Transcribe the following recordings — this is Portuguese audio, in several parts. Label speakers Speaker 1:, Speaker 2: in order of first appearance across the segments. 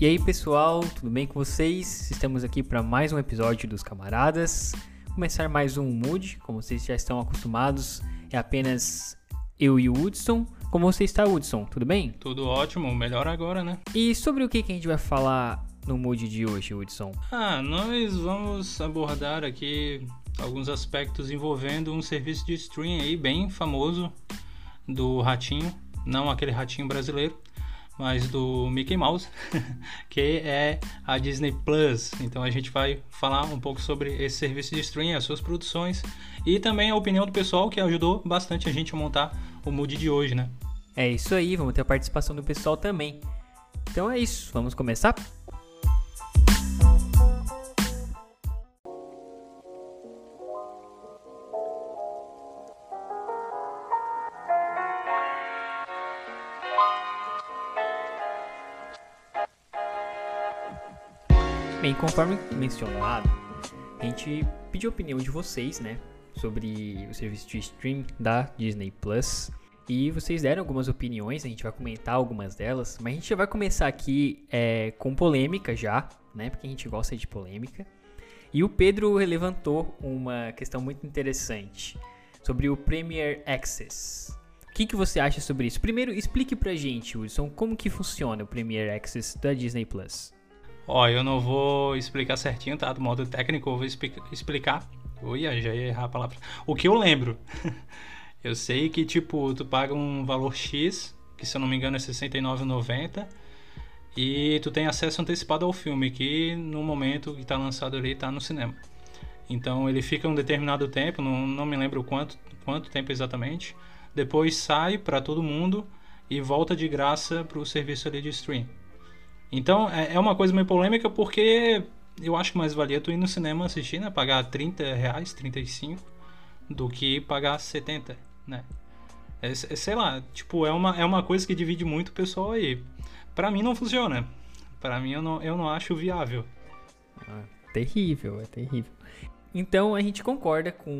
Speaker 1: E aí, pessoal, tudo bem com vocês? Estamos aqui para mais um episódio dos Camaradas. Começar mais um Mood, como vocês já estão acostumados, é apenas eu e o Hudson. Como você está, Hudson? Tudo bem?
Speaker 2: Tudo ótimo, melhor agora, né?
Speaker 1: E sobre o que, que a gente vai falar no Mood de hoje, Hudson?
Speaker 2: Ah, nós vamos abordar aqui alguns aspectos envolvendo um serviço de streaming aí bem famoso do Ratinho, não aquele Ratinho brasileiro, mas do Mickey Mouse, que é a Disney Plus. Então a gente vai falar um pouco sobre esse serviço de streaming, as suas produções e também a opinião do pessoal que ajudou bastante a gente a montar o mood de hoje, né?
Speaker 1: É isso aí, vamos ter a participação do pessoal também. Então é isso, vamos começar? Bem, conforme mencionado, a gente pediu a opinião de vocês, né, sobre o serviço de stream da Disney Plus. E vocês deram algumas opiniões, a gente vai comentar algumas delas, mas a gente já vai começar aqui é, com polêmica já, né, porque a gente gosta de polêmica. E o Pedro levantou uma questão muito interessante sobre o Premier Access. O que, que você acha sobre isso? Primeiro, explique pra gente, Wilson, como que funciona o Premier Access da Disney Plus.
Speaker 2: Ó, eu não vou explicar certinho, tá? Do modo técnico, eu vou explicar. Ui, já ia errar a palavra. O que eu lembro. eu sei que, tipo, tu paga um valor X, que se eu não me engano é R$69,90, e tu tem acesso antecipado ao filme, que no momento que tá lançado ali, tá no cinema. Então ele fica um determinado tempo, não, não me lembro quanto, quanto tempo exatamente. Depois sai para todo mundo e volta de graça pro serviço ali de stream. Então é, é uma coisa meio polêmica porque eu acho que mais valia tu ir no cinema assistir, né? Pagar 30 reais, 35, do que pagar 70, né? É, é, sei lá, tipo, é uma, é uma coisa que divide muito o pessoal aí. Pra mim não funciona. Pra mim eu não, eu não acho viável.
Speaker 1: Ah, terrível, é terrível. Então a gente concorda com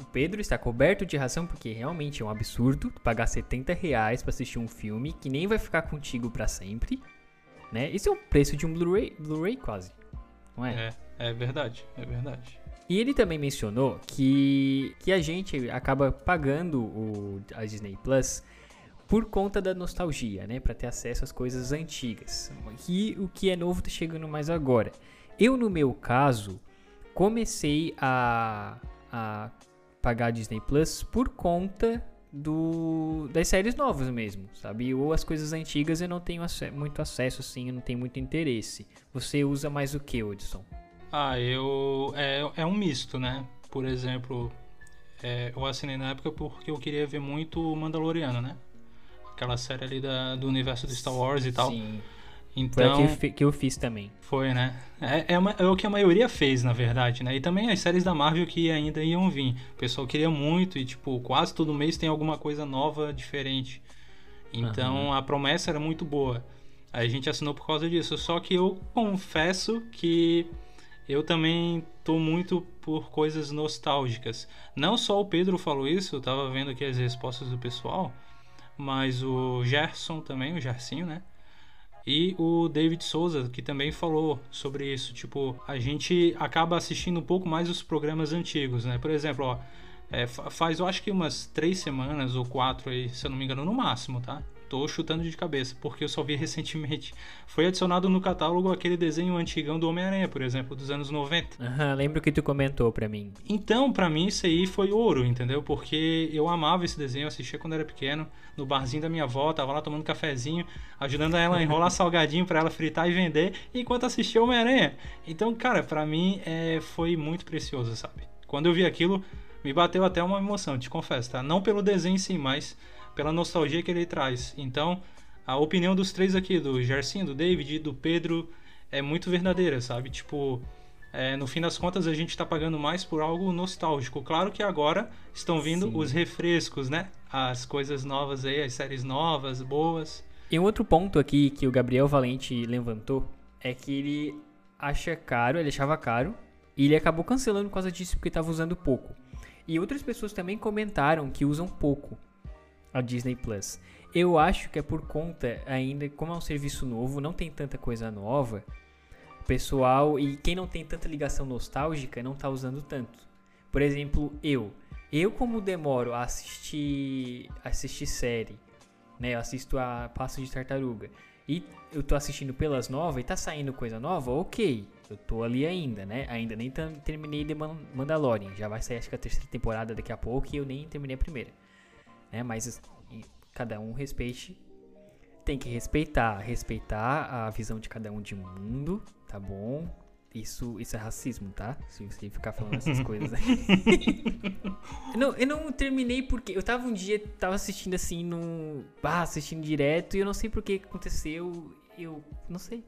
Speaker 1: o Pedro, está coberto de razão, porque realmente é um absurdo pagar 70 reais pra assistir um filme que nem vai ficar contigo para sempre né? Isso é o preço de um Blu-ray Blu quase, não
Speaker 2: é? É, é verdade, é verdade.
Speaker 1: E ele também mencionou que, que a gente acaba pagando o, a Disney Plus por conta da nostalgia, né? Para ter acesso às coisas antigas. E o que é novo tá chegando mais agora. Eu, no meu caso, comecei a, a pagar a Disney Plus por conta do das séries novas mesmo, sabe? Ou as coisas antigas eu não tenho muito acesso assim, eu não tenho muito interesse. Você usa mais o que, Hudson?
Speaker 2: Ah, eu é, é um misto, né? Por exemplo, é, eu assinei na época porque eu queria ver muito Mandaloriano, né? Aquela série ali da, do universo de Star Wars e tal. Sim.
Speaker 1: Então, Foi que, que eu fiz também.
Speaker 2: Foi, né? É, é, uma, é, o que a maioria fez, na verdade, né? E também as séries da Marvel que ainda iam vir. O pessoal queria muito e, tipo, quase todo mês tem alguma coisa nova, diferente. Então, uhum. a promessa era muito boa. A gente assinou por causa disso. Só que eu confesso que eu também tô muito por coisas nostálgicas. Não só o Pedro falou isso, eu tava vendo aqui as respostas do pessoal, mas o Gerson também, o Gersinho, né? E o David Souza, que também falou sobre isso. Tipo, a gente acaba assistindo um pouco mais os programas antigos, né? Por exemplo, ó, é, faz eu acho que umas três semanas ou quatro aí, se eu não me engano, no máximo, tá? Tô chutando de cabeça, porque eu só vi recentemente. Foi adicionado no catálogo aquele desenho antigão do Homem-Aranha, por exemplo, dos anos 90.
Speaker 1: Aham, lembro que tu comentou pra mim.
Speaker 2: Então, pra mim, isso aí foi ouro, entendeu? Porque eu amava esse desenho, assistia quando era pequeno, no barzinho da minha avó, tava lá tomando cafezinho, ajudando ela a enrolar salgadinho para ela fritar e vender, enquanto assistia Homem-Aranha. Então, cara, pra mim é, foi muito precioso, sabe? Quando eu vi aquilo, me bateu até uma emoção, te confesso, tá? Não pelo desenho sim, mas pela nostalgia que ele traz. Então, a opinião dos três aqui, do Gersinho, do David e do Pedro, é muito verdadeira, sabe? Tipo, é, no fim das contas a gente está pagando mais por algo nostálgico. Claro que agora estão vindo Sim. os refrescos, né? As coisas novas aí, as séries novas, boas.
Speaker 1: E um outro ponto aqui que o Gabriel Valente levantou é que ele acha caro, ele achava caro, e ele acabou cancelando por causa disso porque estava usando pouco. E outras pessoas também comentaram que usam pouco a Disney Plus. Eu acho que é por conta ainda, como é um serviço novo, não tem tanta coisa nova, pessoal e quem não tem tanta ligação nostálgica não tá usando tanto. Por exemplo, eu. Eu como demoro a assistir assistir série, né? Eu assisto a Passo de Tartaruga e eu tô assistindo pelas novas e tá saindo coisa nova, ok. Eu tô ali ainda, né? Ainda nem terminei de Mandalorian. Já vai sair acho que a terceira temporada daqui a pouco e eu nem terminei a primeira. Né? Mas cada um respeite. Tem que respeitar. Respeitar a visão de cada um de mundo, tá bom? Isso, isso é racismo, tá? Se você ficar falando essas coisas aí. eu, não, eu não terminei porque. Eu tava um dia, tava assistindo assim no. Ah, assistindo direto e eu não sei por que aconteceu. Eu não sei.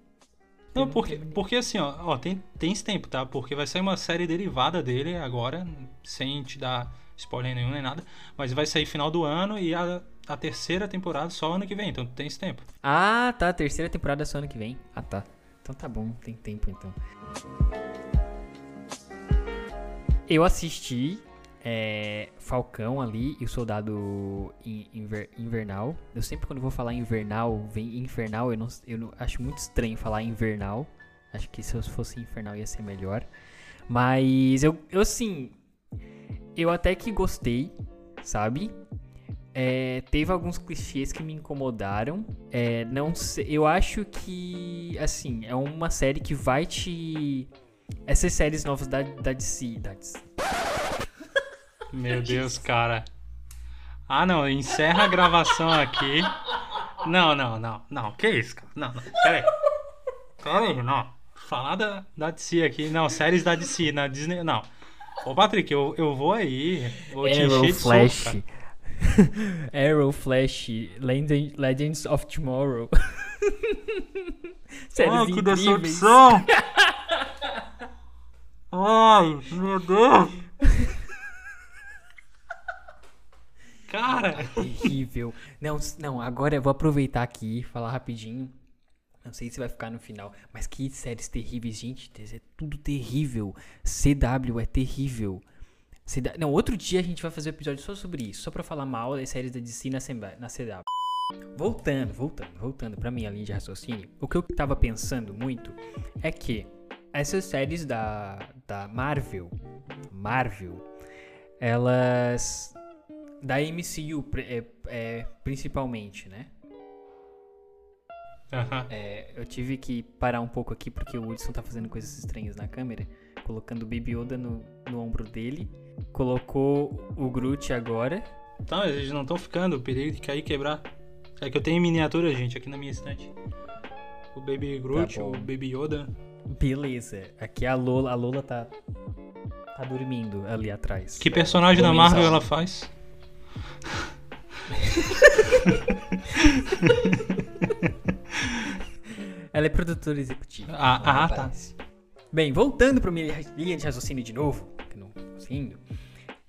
Speaker 2: Não, porque, porque assim, ó, ó, tem, tem esse tempo, tá? Porque vai sair uma série derivada dele agora, sem te dar spoiler nenhum nem nada. Mas vai sair final do ano e a, a terceira temporada só ano que vem, então tem esse tempo.
Speaker 1: Ah, tá. A terceira temporada só ano que vem. Ah, tá. Então tá bom, tem tempo então. Eu assisti é, Falcão ali e o Soldado Inver, Invernal. Eu sempre quando vou falar invernal, vem infernal, eu não, eu não acho muito estranho falar invernal. Acho que se eu fosse infernal ia ser melhor. Mas eu, eu assim, eu até que gostei, sabe? É, teve alguns clichês que me incomodaram. É, não sei, eu acho que, assim, é uma série que vai te. Essas séries novas da, da DC. Da DC.
Speaker 2: Meu Deus, cara. Ah, não, encerra a gravação aqui. Não, não, não, não. Que isso, cara? Não, não. Pera aí. Pera aí, não. Falar da, da DC aqui. Não, séries da DC, na Disney. Não. Ô, Patrick, eu, eu vou aí. Vou te
Speaker 1: Arrow
Speaker 2: encher de
Speaker 1: Flash.
Speaker 2: soco,
Speaker 1: Arrow Flash. Legend, Legends of Tomorrow. séries
Speaker 2: Ai, que decepção! Ai, meu Deus! Cara!
Speaker 1: Terrível. Não, não, agora eu vou aproveitar aqui e falar rapidinho. Não sei se vai ficar no final, mas que séries terríveis, gente. É tudo terrível. CW é terrível. CW... Não, outro dia a gente vai fazer um episódio só sobre isso, só pra falar mal das séries da DC na, CW. Voltando, voltando, voltando pra minha linha de raciocínio. O que eu tava pensando muito é que essas séries da, da Marvel, Marvel, elas da MCU é, é, principalmente, né?
Speaker 2: Aham.
Speaker 1: É, eu tive que parar um pouco aqui porque o Hudson tá fazendo coisas estranhas na câmera, colocando o Baby Yoda no, no ombro dele, colocou o Groot agora.
Speaker 2: Tá, eles não estão ficando, o perigo de cair e quebrar. É que eu tenho miniatura, gente, aqui na minha estante. O Baby Groot,
Speaker 1: Tá
Speaker 2: o Baby Yoda.
Speaker 1: Beleza, aqui a Lola, a Lola tá tá dormindo ali atrás.
Speaker 2: Que personagem da Marvel ela faz?
Speaker 1: Ela é produtora executiva.
Speaker 2: Ah, ah, tá.
Speaker 1: Bem, voltando pra minha linha de raciocínio de novo, que não conseguindo.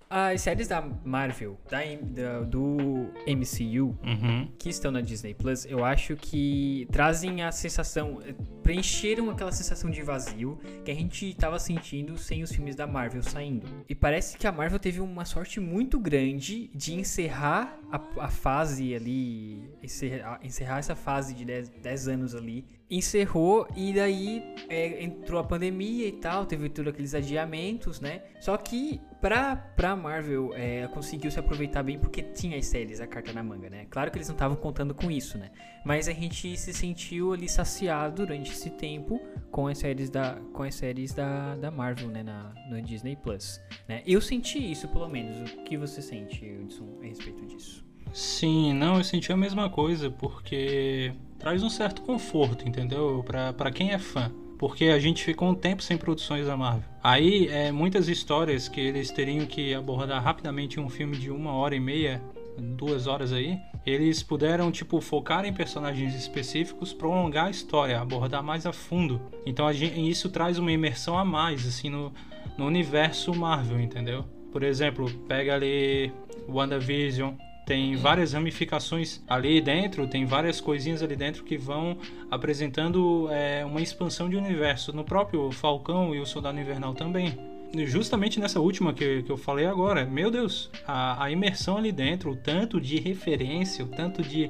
Speaker 1: As séries da Marvel, da, da- do MCU,
Speaker 2: Uhum.
Speaker 1: que estão na Disney Plus, eu acho que trazem a sensação, eh, preencheram aquela sensação de vazio que a gente tava sentindo sem os filmes da Marvel saindo. E parece que a Marvel teve uma sorte muito grande de encerrar a, a fase ali, encerrar, encerrar essa fase de 10 anos ali. Encerrou e daí eh, entrou a pandemia e tal, teve todos aqueles adiamentos, né? Só que pra, pra Marvel, ela conseguiu se aproveitar bem porque tinha as séries, a carta na manga, né? Claro que eles não estavam contando com isso, né? Mas a gente se sentiu ali saciado durante esse tempo com as séries da, com as séries da, da Marvel, né? Na, no Disney Plus, né? Eu senti isso, pelo menos. O que você sente, Hudson, a respeito disso?
Speaker 2: Sim, não, eu senti a mesma coisa, porque traz um certo conforto, entendeu? Pra quem é fã. Porque a gente ficou um tempo sem produções da Marvel. Aí, é, muitas histórias que eles teriam que abordar rapidamente em um filme de uma hora e meia, duas horas aí, eles puderam, tipo, focar em personagens específicos, prolongar a história, abordar mais a fundo. Então, a gente, isso traz uma imersão a mais, assim, no, no universo Marvel, entendeu? Por exemplo, pega ali WandaVision, tem várias ramificações ali dentro, tem várias coisinhas ali dentro que vão apresentando é, uma expansão de universo. No próprio Falcão e o Soldado Invernal também. justamente nessa última que, que eu falei agora, meu Deus, a, a imersão ali dentro, o tanto de referência, o tanto de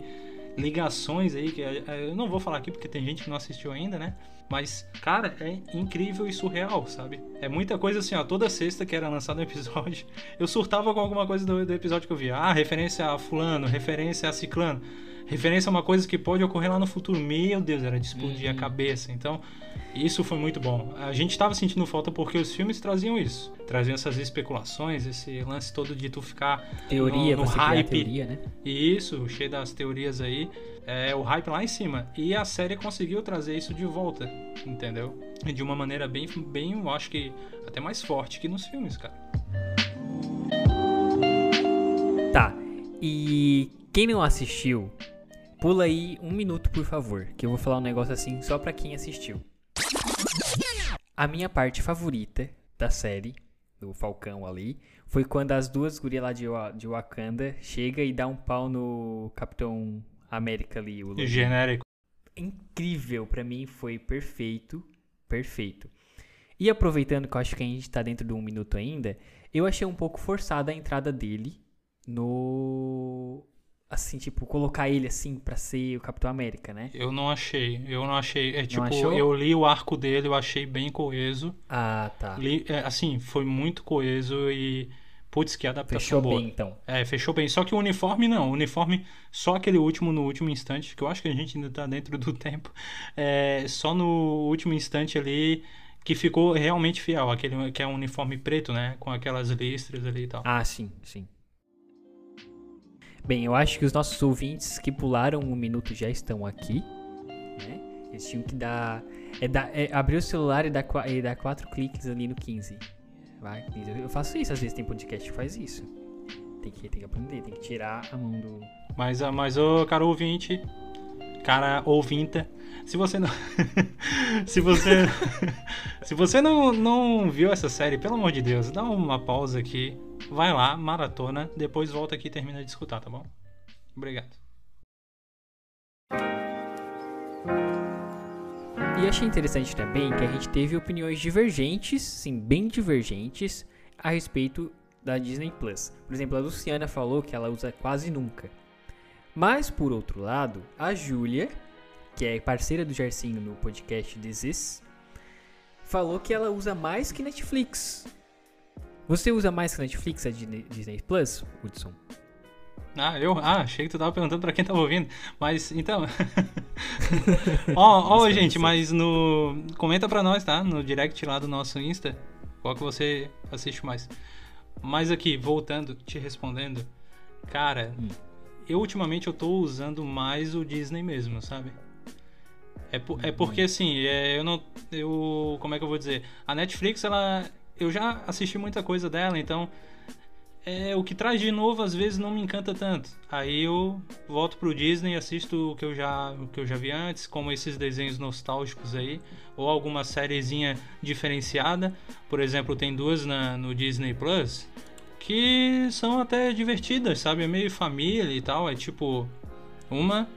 Speaker 2: ligações aí, que eu não vou falar aqui porque tem gente que não assistiu ainda, né? Mas, cara, é incrível e surreal, sabe? É muita coisa assim, ó. Toda sexta que era lançado um episódio, eu surtava com alguma coisa do, do episódio que eu via. Ah, referência a Fulano, referência a Ciclano, referência a uma coisa que pode ocorrer lá no futuro. Meu Deus, era de explodir uhum. a cabeça. Então, isso foi muito bom. A gente estava sentindo falta porque os filmes traziam isso. Traziam essas especulações, esse lance todo de tu ficar
Speaker 1: teoria,
Speaker 2: no, no
Speaker 1: hype. Teoria, né?
Speaker 2: Isso, cheio das teorias aí. É, o hype lá em cima. E a série conseguiu trazer isso de volta, entendeu? De uma maneira bem, bem, eu acho que até mais forte que nos filmes, cara.
Speaker 1: Tá. E quem não assistiu, pula aí um minuto, por favor, que eu vou falar um negócio assim só pra quem assistiu. A minha parte favorita da série, do Falcão ali, foi quando as duas gurias lá de, de Wakanda chega e dá um pau no Capitão América ali. O
Speaker 2: Genérico.
Speaker 1: Incrível, para mim foi perfeito, perfeito. E aproveitando que eu acho que a gente tá dentro de um minuto ainda, eu achei um pouco forçada a entrada dele no assim, tipo, colocar ele assim para ser o Capitão América, né?
Speaker 2: Eu não achei, eu não achei. É tipo, eu li o arco dele, eu achei bem coeso.
Speaker 1: Ah, tá.
Speaker 2: Li, é, assim, foi muito coeso e. Putz, que adaptação
Speaker 1: fechou
Speaker 2: boa.
Speaker 1: bem, então.
Speaker 2: É, fechou bem. Só que o uniforme não. O uniforme, só aquele último no último instante, que eu acho que a gente ainda tá dentro do tempo. É, só no último instante ali que ficou realmente fiel. Aquele que é um uniforme preto, né? Com aquelas listras ali e tal.
Speaker 1: Ah, sim, sim. Bem, eu acho que os nossos ouvintes que pularam um minuto já estão aqui. Né? Eles tinham que dar. É, dar, é abrir o celular e dar, e dar quatro cliques ali no 15. Vai, 15. Eu faço isso, às vezes tem podcast que faz isso. Tem que, tem que aprender, tem que tirar a mão do.
Speaker 2: Mas, ah, mas ô, cara ouvinte, cara ouvinta, se você não. se você. se você não, não viu essa série, pelo amor de Deus, dá uma pausa aqui vai lá, maratona, depois volta aqui e termina de escutar, tá bom? Obrigado.
Speaker 1: E achei interessante também que a gente teve opiniões divergentes, sim, bem divergentes, a respeito da Disney Plus. Por exemplo, a Luciana falou que ela usa quase nunca. Mas, por outro lado, a Júlia, que é parceira do Jarcinho no podcast This falou que ela usa mais que Netflix. Você usa mais que Netflix a Disney Plus, Hudson?
Speaker 2: Ah, eu ah, achei que tu tava perguntando pra quem tava ouvindo. Mas, então. Ó, ó, gente, mas no. Comenta pra nós, tá? No direct lá do nosso Insta. Qual que você assiste mais. Mas aqui, voltando, te respondendo. Cara, hum. eu ultimamente eu tô usando mais o Disney mesmo, sabe? É, por, é porque assim, é, eu não. Eu. Como é que eu vou dizer? A Netflix, ela eu já assisti muita coisa dela, então é, o que traz de novo às vezes não me encanta tanto. Aí eu volto pro Disney, assisto o que eu já, o que eu já vi antes, como esses desenhos nostálgicos aí, ou alguma sériezinha diferenciada. Por exemplo, tem duas na, no Disney Plus que são até divertidas, sabe? É meio família e tal. É tipo, uma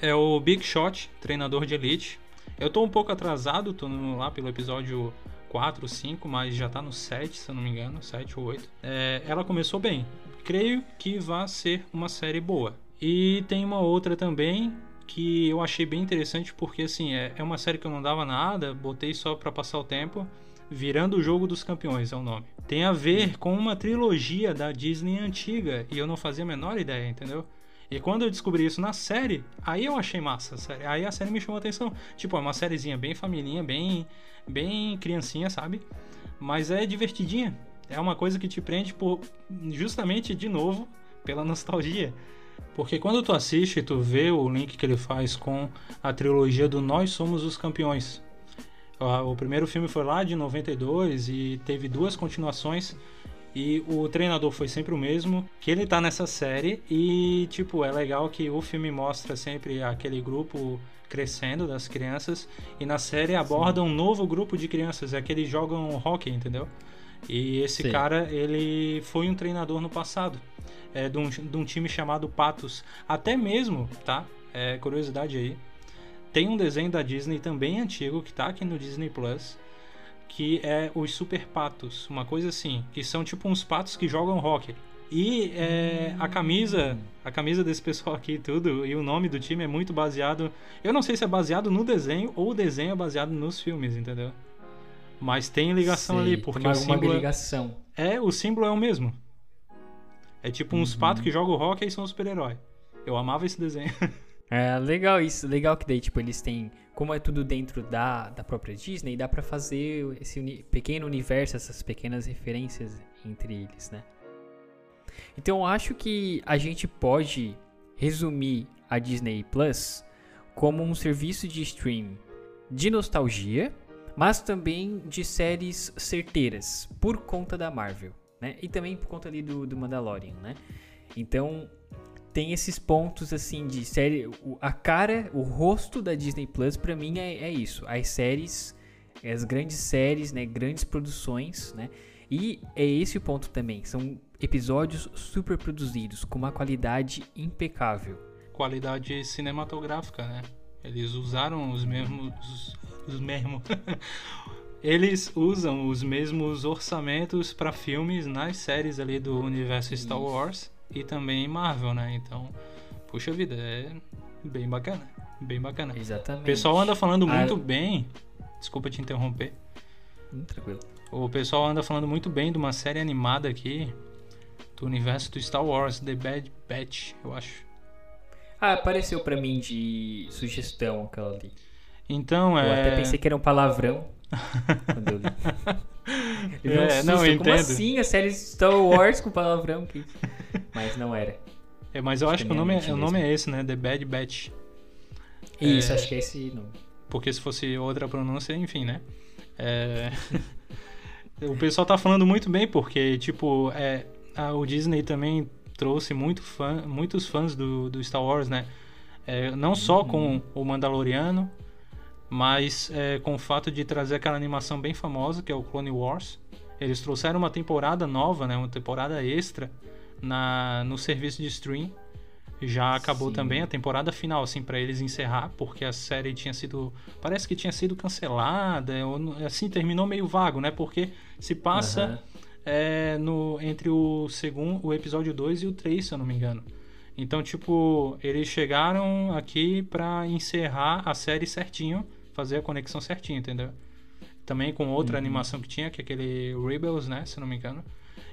Speaker 2: é o Big Shot, treinador de elite. Eu tô um pouco atrasado, tô lá pelo episódio 4, 5, mas já tá no 7, se eu não me engano, 7 ou 8. É, ela começou bem. Creio que vai ser uma série boa. E tem uma outra também que eu achei bem interessante porque assim, é, é uma série que eu não dava nada, botei só para passar o tempo. Virando o Jogo dos Campeões é o nome. Tem a ver com uma trilogia da Disney antiga e eu não fazia a menor ideia, entendeu? E quando eu descobri isso na série, aí eu achei massa. Aí a série me chamou a atenção. Tipo, é uma sériezinha bem família, bem, bem criancinha, sabe? Mas é divertidinha. É uma coisa que te prende por justamente de novo pela nostalgia. Porque quando tu assiste, tu vê o link que ele faz com a trilogia do Nós Somos os Campeões. O primeiro filme foi lá de 92 e teve duas continuações e o treinador foi sempre o mesmo, que ele tá nessa série e, tipo, é legal que o filme mostra sempre aquele grupo crescendo das crianças e na série aborda Sim. um novo grupo de crianças, é que eles jogam hockey, entendeu? E esse Sim. cara, ele foi um treinador no passado, é, de, um, de um time chamado Patos. Até mesmo, tá? É, curiosidade aí, tem um desenho da Disney também antigo que tá aqui no Disney Plus, que é os Super Patos, uma coisa assim, que são tipo uns patos que jogam hockey. E é, a camisa, a camisa desse pessoal aqui e tudo, e o nome do time é muito baseado. Eu não sei se é baseado no desenho ou o desenho é baseado nos filmes, entendeu? Mas tem ligação
Speaker 1: Sei,
Speaker 2: ali, porque
Speaker 1: tem
Speaker 2: o símbolo. é-
Speaker 1: ligação.
Speaker 2: É, o símbolo é o mesmo. É tipo uns
Speaker 1: Uhum.
Speaker 2: patos que jogam hockey e são super-herói. Eu amava esse desenho.
Speaker 1: É legal isso, legal que daí, tipo, eles têm. Como é tudo dentro da, da própria Disney, dá pra fazer esse uni- pequeno universo, essas pequenas referências entre eles, né? Então eu acho que a gente pode resumir a Disney Plus como um serviço de stream de nostalgia, mas também de séries certeiras, por conta da Marvel, né? E também por conta ali do, do Mandalorian, né? Então, tem esses pontos assim de série. A cara, o rosto da Disney Plus, pra mim, é, é isso. As séries, as grandes séries, né? Grandes produções, né? E é esse o ponto também. São episódios super produzidos, com uma qualidade impecável.
Speaker 2: Qualidade cinematográfica, né? Eles usaram os mesmos. Os mesmos. Eles usam os mesmos orçamentos para filmes nas séries ali do universo Star. Wars e também Marvel, né? Então, puxa vida, é bem bacana. Bem bacana.
Speaker 1: Exatamente.
Speaker 2: O pessoal anda falando
Speaker 1: Ah,
Speaker 2: muito bem. Desculpa te interromper.
Speaker 1: Hum, tranquilo.
Speaker 2: O pessoal anda falando muito bem de uma série animada aqui do universo do Star Wars, The Bad Batch, eu acho.
Speaker 1: Ah, apareceu pra mim de sugestão aquela ali.
Speaker 2: Então,
Speaker 1: Eu
Speaker 2: é.
Speaker 1: até pensei que era um palavrão quando eu li. Eu vi um
Speaker 2: É, não,
Speaker 1: susto,
Speaker 2: eu
Speaker 1: Como
Speaker 2: entendo.
Speaker 1: assim a série Star Wars com palavrão? Que... Mas não era.
Speaker 2: É, mas eu acho
Speaker 1: Acho
Speaker 2: que o
Speaker 1: é
Speaker 2: nome, é, o nome é esse, né? The Bad Batch.
Speaker 1: Isso,
Speaker 2: É.
Speaker 1: acho que é esse nome.
Speaker 2: Porque se fosse outra pronúncia, enfim, né? É... o pessoal tá falando muito bem, porque, tipo, é, a- o Disney também trouxe muito fã, muitos fãs do, do Star Wars, né? É, não só com o Mandaloriano, mas é, com o fato de trazer aquela animação bem famosa, que é o Clone Wars. Eles trouxeram uma temporada nova, né? Uma temporada extra na, no serviço de stream. Já acabou
Speaker 1: Sim.
Speaker 2: também a temporada final, assim, para eles encerrar, porque a série tinha sido. Parece que tinha sido cancelada, ou, assim, terminou meio vago, né? Porque se passa
Speaker 1: Aham.
Speaker 2: é, no, entre o segundo, o episódio 2 e o 3, se eu não me engano. Então, tipo, eles chegaram aqui pra encerrar a série certinho, fazer a conexão certinho, entendeu? Também com outra animação que tinha, que é aquele Rebels, né, se não me engano.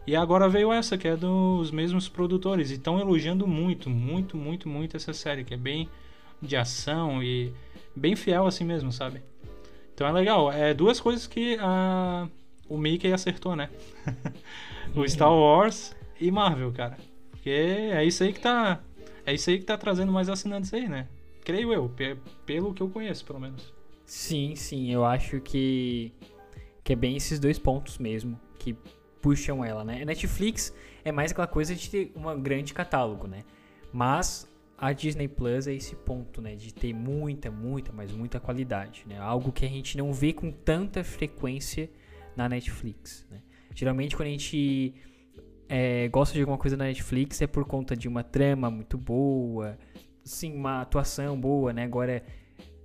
Speaker 2: E agora veio essa, que é dos mesmos produtores. E estão elogiando muito, muito, muito, muito essa série, que é bem de ação e bem fiel assim mesmo, sabe? Então é legal. É duas coisas que a, o Mickey acertou, né? o Star Wars e Marvel, cara. Porque é isso aí que tá. É isso aí que tá trazendo mais assinantes aí, né? Creio eu, pe- pelo que eu conheço, pelo menos.
Speaker 1: Sim, sim, eu acho que, que é bem esses dois pontos mesmo que puxam ela, né? A Netflix é mais aquela coisa de ter um grande catálogo, né? Mas a Disney Plus é esse ponto, né? De ter muita, muita, mas muita qualidade, né? Algo que a gente não vê com tanta frequência na Netflix, né? Geralmente quando a gente é, gosta de alguma coisa na Netflix é por conta de uma trama muito boa, sim, uma atuação boa, né? Agora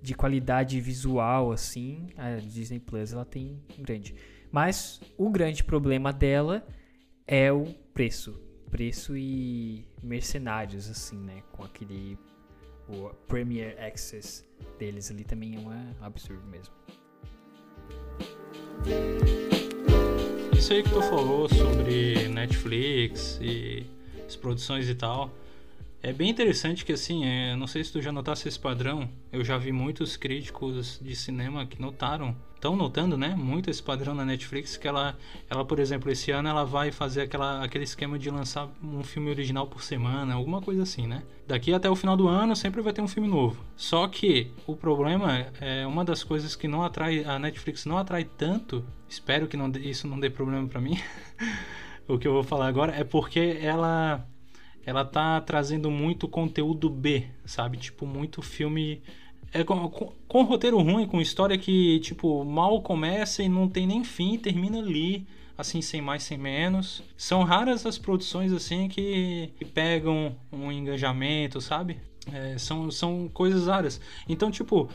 Speaker 1: de qualidade visual assim, a Disney Plus ela tem grande. Mas o grande problema dela é o preço, preço e mercenários assim, né? Com aquele o Premier Access deles ali também é um absurdo mesmo.
Speaker 2: Isso aí que tu falou sobre Netflix e as produções e tal. É bem interessante que assim, é, não sei se tu já notasse esse padrão, eu já vi muitos críticos de cinema que notaram, estão notando, né, muito esse padrão na Netflix, que ela, ela, por exemplo, esse ano ela vai fazer aquela, aquele esquema de lançar um filme original por semana, alguma coisa assim, né? Daqui até o final do ano sempre vai ter um filme novo. Só que o problema é uma das coisas que não atrai, a Netflix não atrai tanto, espero que não, isso não dê problema pra mim, o que eu vou falar agora, é porque ela ela tá trazendo muito conteúdo B, sabe? Tipo, muito filme. É com, com, com roteiro ruim, com história que, tipo, mal começa e não tem nem fim, termina ali, assim, sem mais, sem menos. São raras as produções, assim, que, que pegam um engajamento, sabe? É, são, são coisas raras. Então, tipo,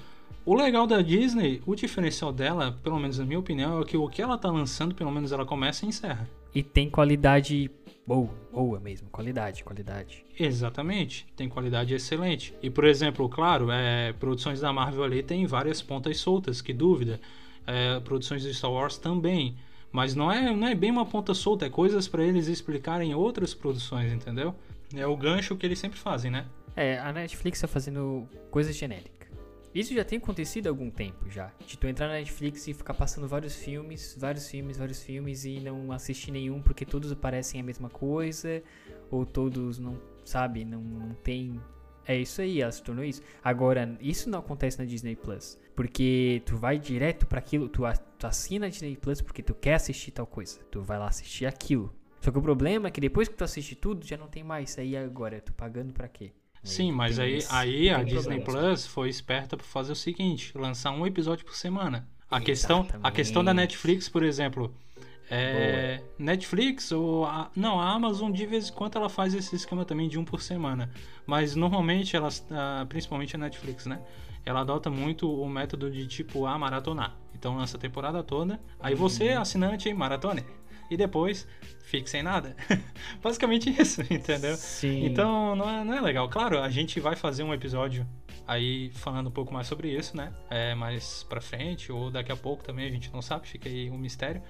Speaker 2: O legal da Disney, o diferencial dela, pelo menos na minha opinião, é que o que ela tá lançando, pelo menos ela começa e encerra.
Speaker 1: E tem qualidade boa, boa mesmo, qualidade, qualidade.
Speaker 2: Exatamente, tem qualidade excelente. E por exemplo, claro, é, produções da Marvel ali tem várias pontas soltas, que dúvida. É, produções de Star Wars também. Mas não é, não é bem uma ponta solta, é coisas para eles explicarem outras produções, entendeu? É o gancho que eles sempre fazem, né?
Speaker 1: É, a Netflix tá fazendo coisas genéricas. Isso já tem acontecido há algum tempo já. De tu entrar na Netflix e ficar passando vários filmes, vários filmes, vários filmes e não assistir nenhum porque todos parecem a mesma coisa, ou todos não, sabe, não, não tem. É isso aí, ela se tornou isso. Agora, isso não acontece na Disney Plus. Porque tu vai direto para aquilo, tu, assina a Disney Plus porque tu quer assistir tal coisa. Tu vai lá assistir aquilo. Só que o problema é que depois que tu assiste tudo, já não tem mais. Aí agora, tu pagando para quê?
Speaker 2: Sim, mas aí, aí a Disney Plus foi esperta para fazer o seguinte: lançar um episódio por semana. A questão, a questão da Netflix, por exemplo, é, Netflix ou a, não a Amazon de vez em quando ela faz esse esquema também de um por semana, mas normalmente elas, principalmente a Netflix, né? Ela adota muito o método de tipo a maratonar. Então lança a temporada toda, aí você uhum. assinante maratone e depois fique sem nada. Basicamente isso, entendeu?
Speaker 1: Sim.
Speaker 2: Então não é, não é legal. Claro, a gente vai fazer um episódio aí falando um pouco mais sobre isso, né? É, mais pra frente, ou daqui a pouco também, a gente não sabe, fica aí um mistério.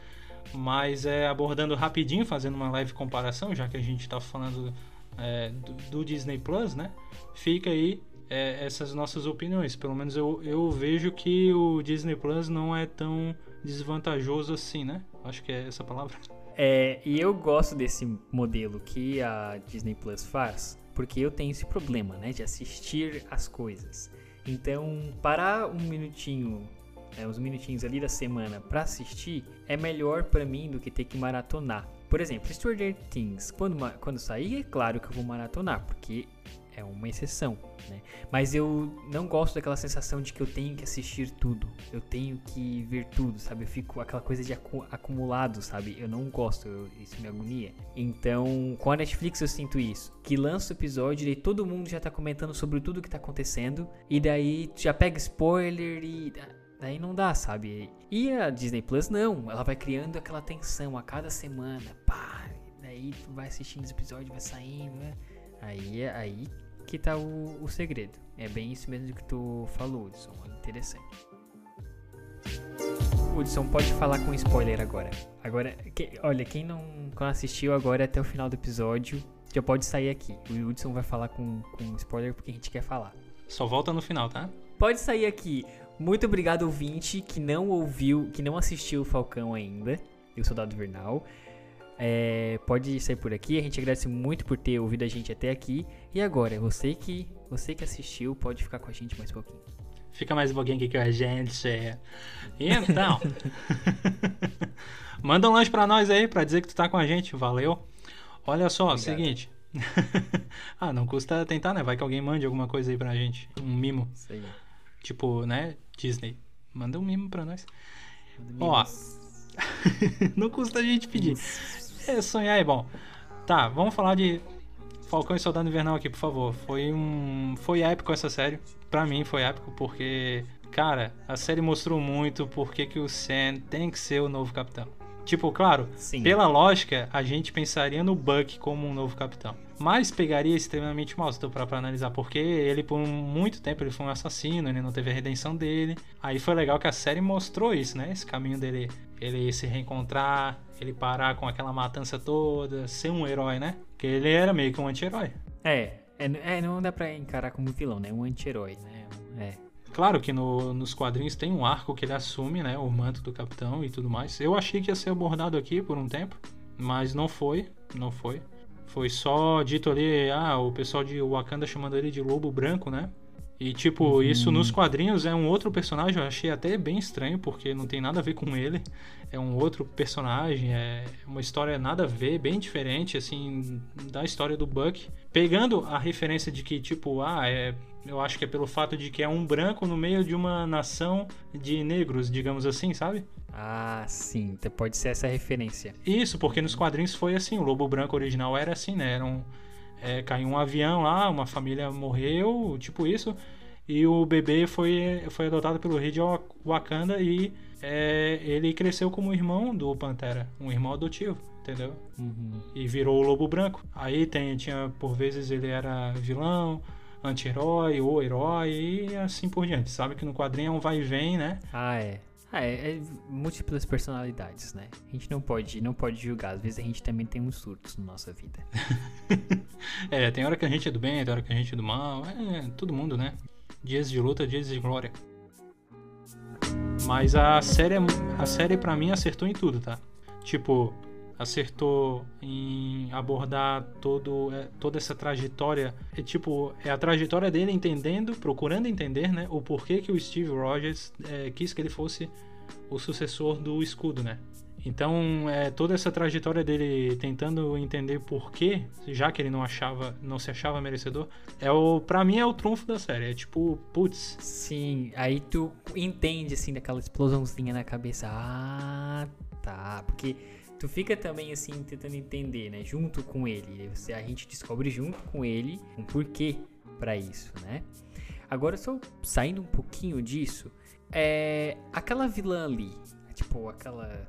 Speaker 2: Mas é abordando rapidinho, fazendo uma leve comparação, já que a gente tá falando é, do, do, Disney Plus, né? Fica aí é, essas nossas opiniões. Pelo menos eu, eu vejo que o Disney Plus não é tão desvantajoso assim, né? Acho que é essa palavra.
Speaker 1: É, e eu gosto desse modelo que a Disney Plus faz, porque eu tenho esse problema, né, de assistir as coisas. Então, parar um minutinho, é, uns minutinhos ali da semana para assistir é melhor para mim do que ter que maratonar. Por exemplo, Stranger Things, quando, quando sair, é claro que eu vou maratonar, porque é uma exceção, né? Mas eu não gosto daquela sensação de que eu tenho que assistir tudo, eu tenho que ver tudo, sabe? Eu fico aquela coisa de acu acumulado, sabe? Eu não gosto, eu, isso me agonia. Então, com a Netflix eu sinto isso, que lança o episódio e todo mundo já tá comentando sobre tudo que tá acontecendo e daí já pega spoiler e daí não dá, sabe? E a Disney Plus não, ela vai criando aquela tensão a cada semana, pá, daí tu vai assistindo os episódios, vai saindo, né? Aí, é, aí que tá o, o segredo. É bem isso mesmo que tu falou, Hudson. É interessante. Hudson, pode falar com spoiler agora. Agora, que, olha, quem não, assistiu agora até o final do episódio, já pode sair aqui. O Hudson vai falar com, com spoiler porque a gente quer falar.
Speaker 2: Só volta no final, tá?
Speaker 1: Pode sair aqui. Muito obrigado, ouvinte, que não ouviu, que não assistiu o Falcão ainda, e o Soldado Invernal. É, pode sair por aqui. A gente agradece muito por ter ouvido a gente até aqui. E agora, você que você que assistiu, pode ficar com a gente mais um pouquinho.
Speaker 2: Fica mais um pouquinho aqui com a gente. Então, manda um lanche pra nós aí, pra dizer que tu tá com a gente. Valeu. Olha só, Obrigado. seguinte. ah, não custa tentar, né? Vai que alguém mande alguma coisa aí pra gente. Um mimo.
Speaker 1: Isso aí.
Speaker 2: Tipo, né? Disney. Manda um mimo pra nós. Ó. não custa a gente pedir. É, sonhar é bom. Tá, vamos falar de Falcão e Soldado Invernal aqui, por favor. Foi um. Foi épico essa série. Pra mim foi épico porque. Cara, a série mostrou muito porque que o Sam tem que ser o novo capitão. Tipo, claro, Sim. pela lógica, a gente pensaria no Buck como um novo capitão. Mas pegaria extremamente mal se tu para analisar, porque ele por muito tempo ele foi um assassino, ele não teve a redenção dele. Aí foi legal que a série mostrou isso, né? Esse caminho dele, ele se reencontrar, ele parar com aquela matança toda, ser um herói, né? Porque ele era meio que um anti-herói.
Speaker 1: É, é, é, não dá pra encarar como vilão, né? Um anti-herói, né? É.
Speaker 2: Claro que no, nos quadrinhos tem um arco que ele assume, né? O manto do capitão e tudo mais. Eu achei que ia ser abordado aqui por um tempo, mas não foi. Não foi. Foi só dito ali, ah, o pessoal de Wakanda chamando ele de Lobo Branco, né? E, tipo, uhum. isso nos quadrinhos é um outro personagem, eu achei até bem estranho, porque não tem nada a ver com ele. É um outro personagem, é uma história nada a ver, bem diferente, assim, da história do Buck. Pegando a referência de que, tipo, ah, é, eu acho que é pelo fato de que é um branco no meio de uma nação de negros, digamos assim, sabe?
Speaker 1: Ah, sim, então pode ser essa referência.
Speaker 2: Isso, porque nos quadrinhos foi assim, o Lobo Branco original era assim, né? Era um é, caiu um avião lá, uma família morreu, tipo isso. e o bebê foi, foi adotado pelo rei de Wakanda e é, ele cresceu como irmão do Pantera, um irmão adotivo, entendeu?
Speaker 1: Uhum.
Speaker 2: E virou o Lobo Branco. Aí tem, tinha, por vezes ele era vilão, anti-herói ou herói e assim por diante. Sabe que no quadrinho é um vai e vem, né?
Speaker 1: Ah, é. Ah, é, é, múltiplas personalidades, né? A gente não pode, não pode julgar. Às vezes a gente também tem uns surtos na nossa vida.
Speaker 2: é, tem hora que a gente é do bem, tem hora que a gente é do mal. É, todo mundo, né? Dias de luta, dias de glória. Mas a série, a série para mim acertou em tudo, tá? Tipo, acertou em abordar todo, é, toda essa trajetória. É tipo, é a trajetória dele entendendo, procurando entender, né? O porquê que o Steve Rogers é, quis que ele fosse o sucessor do escudo, né? Então, é, toda essa trajetória dele tentando entender por quê, já que ele não achava, não se achava merecedor, é o, para mim é o trunfo da série. É tipo, putz.
Speaker 1: Sim, aí tu entende assim daquela explosãozinha na cabeça. Ah, tá, porque tu fica também assim tentando entender, né, junto com ele. Você, a gente descobre junto com ele um porquê para isso, né? Agora só saindo um pouquinho disso, é aquela vilã ali, tipo aquela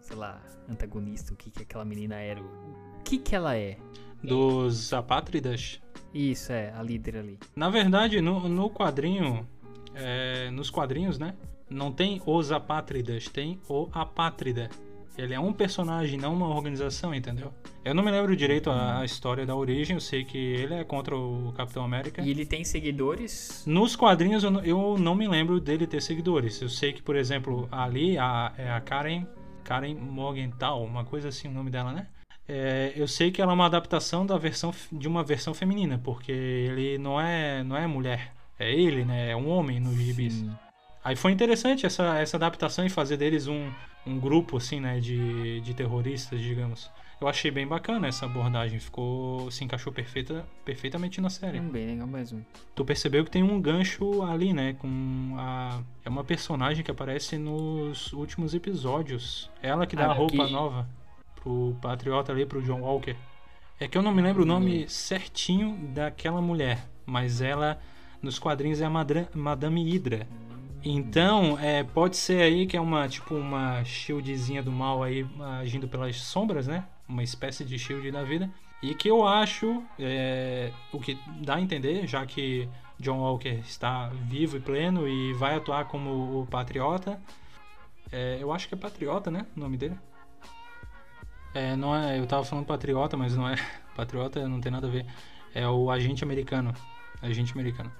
Speaker 1: sei lá, antagonista, o que que aquela menina era, o que que ela é?
Speaker 2: Dos apátridas?
Speaker 1: Isso, é, a líder ali.
Speaker 2: Na verdade, no, no quadrinho, é, nos quadrinhos, né, não tem os apátridas, tem o apátrida. Ele é um personagem, não uma organização, entendeu? Eu não me lembro direito a, a, história da origem, eu sei que ele é contra o Capitão América.
Speaker 1: E ele tem seguidores?
Speaker 2: Nos quadrinhos eu, eu não me lembro dele ter seguidores. Eu sei que, por exemplo, ali a, é a Karen Karen Morgenthau, uma coisa assim o nome dela, né? É, eu sei que ela é uma adaptação da versão de uma versão feminina, porque ele não é não é mulher, é ele, né? É um homem nos gibis. Sim. Aí foi interessante essa, essa adaptação e fazer deles um, um grupo assim, né, de, de terroristas, digamos. Eu achei bem bacana essa abordagem, ficou se encaixou perfeita, perfeitamente na série.
Speaker 1: Hum, bem legal mesmo.
Speaker 2: Tu percebeu que tem um gancho ali, né, com a é uma personagem que aparece nos últimos episódios. Ela que dá ah, a roupa que... nova pro patriota ali, pro John Walker. É que eu não me lembro o nome hum. certinho daquela mulher, mas ela nos quadrinhos é a Madame Hydra. Então, é, pode ser aí que é uma tipo uma shieldzinha do mal aí agindo pelas sombras, né? uma espécie de shield da vida. E que eu acho, é, o que dá a entender, já que John Walker está vivo e pleno e vai atuar como o Patriota. É, eu acho que é Patriota, né? O nome dele. É, não é, eu tava falando Patriota, mas não é. Patriota não tem nada a ver. É o agente americano. Agente americano.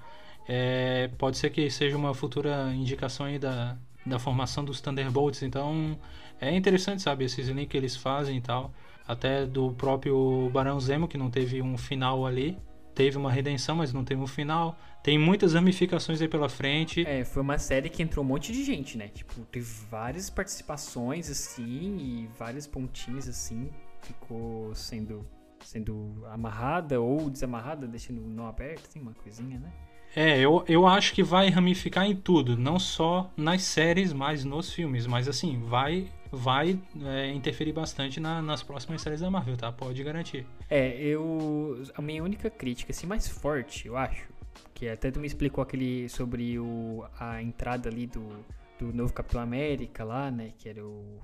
Speaker 2: É, pode ser que seja uma futura indicação aí da, da formação dos Thunderbolts. Então é interessante, sabe? Esses links que eles fazem e tal até do próprio Barão Zemo, que não teve um final ali. Teve uma redenção, mas não teve um final. Tem muitas ramificações aí pela frente.
Speaker 1: É, foi uma série que entrou um monte de gente, né? Tipo, teve várias participações, assim, e vários pontinhos, assim. Ficou sendo, sendo amarrada ou desamarrada, deixando não aberto, assim, uma coisinha, né?
Speaker 2: É, eu, eu acho que vai ramificar em tudo, não só nas séries, mas nos filmes. Mas assim, vai vai é, interferir bastante na, nas próximas séries da Marvel, tá? Pode garantir.
Speaker 1: É, eu. A minha única crítica, assim, mais forte, eu acho, que até tu me explicou aquele sobre o, a entrada ali do, do novo Capitão América lá, né? Que era o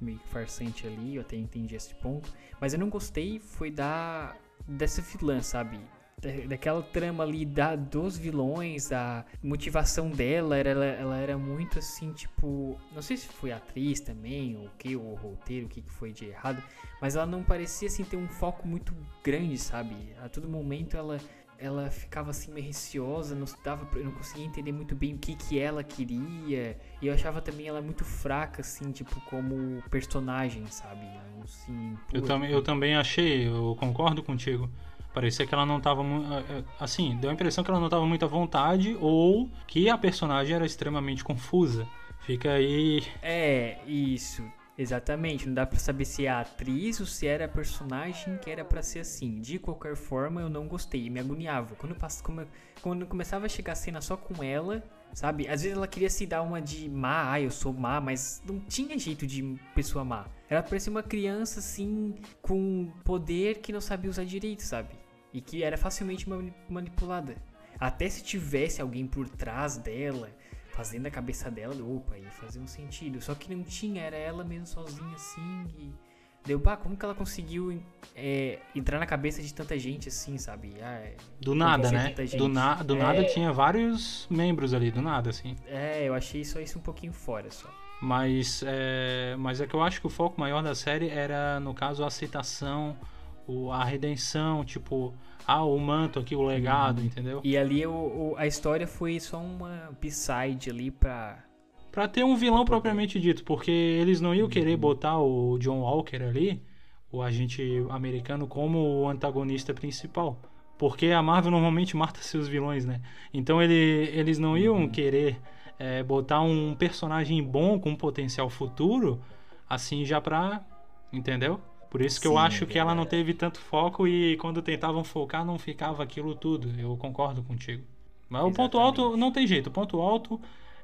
Speaker 1: meio farsante ali, eu até entendi esse ponto. Mas eu não gostei foi da dessa vilã, sabe? Daquela trama ali da, dos vilões, a motivação dela, era, ela, ela era muito assim, tipo. Não sei se foi atriz também, ou o que, o roteiro, o que foi de errado, mas ela não parecia assim ter um foco muito grande, sabe? A todo momento ela ela ficava assim meio receosa, não dava, eu não conseguia entender muito bem o que que ela queria. E eu achava também ela muito fraca assim, tipo como personagem, sabe?
Speaker 2: Assim, eu também eu também achei, eu concordo contigo. Parecia que ela não estava assim, deu a impressão que ela não estava muito à vontade ou que a personagem era extremamente confusa. Fica aí.
Speaker 1: É, isso. Exatamente, não dá pra saber se é a atriz ou se era a personagem que era para ser assim. De qualquer forma, eu não gostei, me agoniava. Quando, quando, quando começava a chegar a cena só com ela, sabe? Às vezes ela queria se dar uma de má, ah, eu sou má, mas não tinha jeito de pessoa má. Ela parecia uma criança assim, com poder que não sabia usar direito, sabe? E que era facilmente manipulada. Até se tivesse alguém por trás dela, fazendo a cabeça dela, opa, ia fazer um sentido. Só que não tinha, era ela mesmo sozinha assim. E deu, pá, como que ela conseguiu é, entrar na cabeça de tanta gente assim, sabe? Ah, é,
Speaker 2: do nada, né? Do, na, do é, nada tinha vários membros ali, do nada, assim.
Speaker 1: É, eu achei só isso um pouquinho fora só.
Speaker 2: Mas é, mas é que eu acho que o foco maior da série era, no caso, a aceitação, o, a redenção, tipo, ah, o manto aqui, o legado, uhum. entendeu?
Speaker 1: E ali o, o, a história foi só uma b-side ali pra.
Speaker 2: Pra ter um vilão propriamente dito, porque eles não iam querer uhum. botar o John Walker ali, o agente americano, como o antagonista principal. Porque a Marvel normalmente mata seus vilões, né? Então ele, eles não iam uhum. querer é, botar um personagem bom com potencial futuro, assim já pra. Entendeu? Por isso que Sim, eu acho que ela não teve tanto foco e quando tentavam focar não ficava aquilo tudo. Eu concordo contigo. Mas Exatamente. o ponto alto não tem jeito. O ponto alto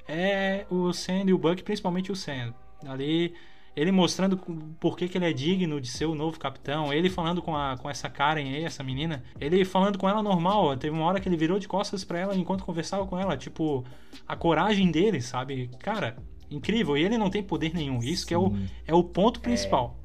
Speaker 2: é o Sam e o Buck, principalmente o Sam. Ali ele mostrando por que, que ele é digno de ser o novo capitão, ele falando com, a, com essa Karen aí, essa menina, ele falando com ela normal, teve uma hora que ele virou de costas para ela enquanto conversava com ela, tipo, a coragem dele, sabe? Cara, incrível, e ele não tem poder nenhum, isso Sim. que é o, é o ponto principal.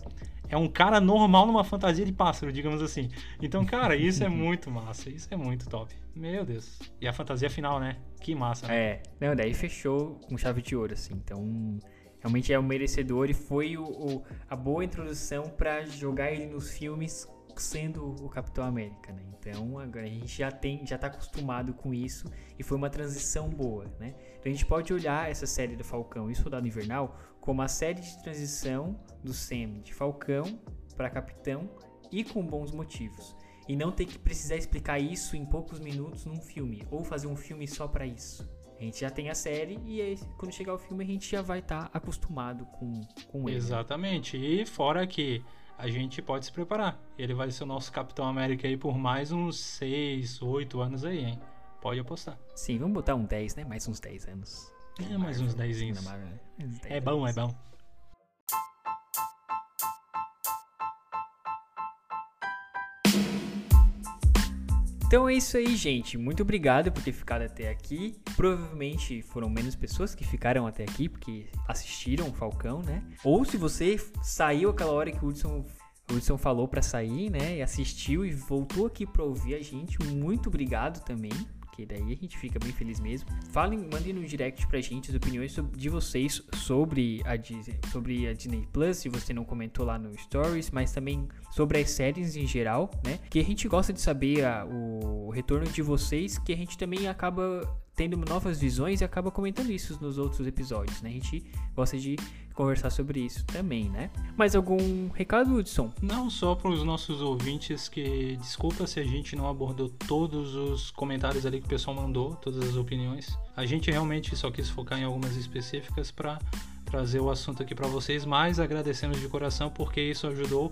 Speaker 2: É um cara normal numa fantasia de pássaro, digamos assim. Então, cara, isso é muito massa. Isso é muito top. Meu Deus. E a fantasia final, né? Que massa. Né?
Speaker 1: É. Não, daí fechou com chave de ouro, assim. Então, realmente é um merecedor e foi o, o a boa introdução para jogar ele nos filmes sendo o Capitão América, né? Então agora a gente já tem, já tá acostumado com isso e foi uma transição boa, né? Então a gente pode olhar essa série do Falcão e Soldado Invernal como a série de transição do Sam de Falcão para Capitão e com bons motivos. E não ter que precisar explicar isso em poucos minutos num filme ou fazer um filme só para isso. A gente já tem a série e aí, quando chegar o filme a gente já vai estar tá acostumado com, com ele.
Speaker 2: Exatamente. E fora que a gente pode se preparar. Ele vai ser o nosso Capitão América aí por mais uns 6, 8 anos aí, hein? Pode apostar.
Speaker 1: Sim, vamos botar um 10, né? Mais uns 10 anos.
Speaker 2: É, mais uns 10 anos. É bom, é bom.
Speaker 1: Então é isso aí, gente. Muito obrigado por ter ficado até aqui. Provavelmente foram menos pessoas que ficaram até aqui porque assistiram o Falcão, né? Ou se você saiu aquela hora que o Hudson o Hudson falou para sair, né? E assistiu e voltou aqui para ouvir a gente. Muito obrigado também porque daí a gente fica bem feliz mesmo. Falem, mandem no direct pra gente as opiniões de vocês sobre a Disney, sobre a Disney Plus, se você não comentou lá no Stories, mas também sobre as séries em geral, né? Que a gente gosta de saber a, o retorno de vocês, que a gente também acaba tendo novas visões e acaba comentando isso nos outros episódios, né? A gente gosta de conversar sobre isso também, né? Mais algum recado, Hudson?
Speaker 2: Não, só para os nossos ouvintes que desculpa se a gente não abordou todos os comentários ali que o pessoal mandou, todas as opiniões. A gente realmente só quis focar em algumas específicas para trazer o assunto aqui para vocês, mas agradecemos de coração porque isso ajudou,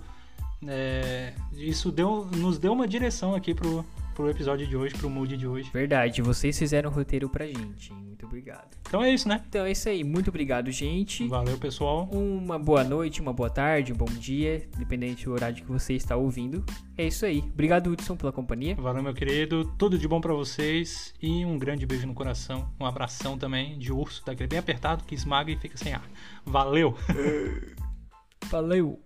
Speaker 2: é, isso deu, nos deu uma direção aqui pro pro episódio de hoje, pro mood de hoje.
Speaker 1: Verdade, vocês fizeram o roteiro pra gente? Muito obrigado.
Speaker 2: Então é isso, né?
Speaker 1: Então é isso aí. Muito obrigado, gente.
Speaker 2: Valeu, pessoal.
Speaker 1: Uma boa noite, uma boa tarde, um bom dia, dependente do horário que você está ouvindo. É isso aí. Obrigado, Hudson, pela companhia.
Speaker 2: Valeu, meu querido. Tudo de bom para vocês e um grande beijo no coração. Um abração também de urso, daquele bem apertado que esmaga e fica sem ar. Valeu!
Speaker 1: Valeu!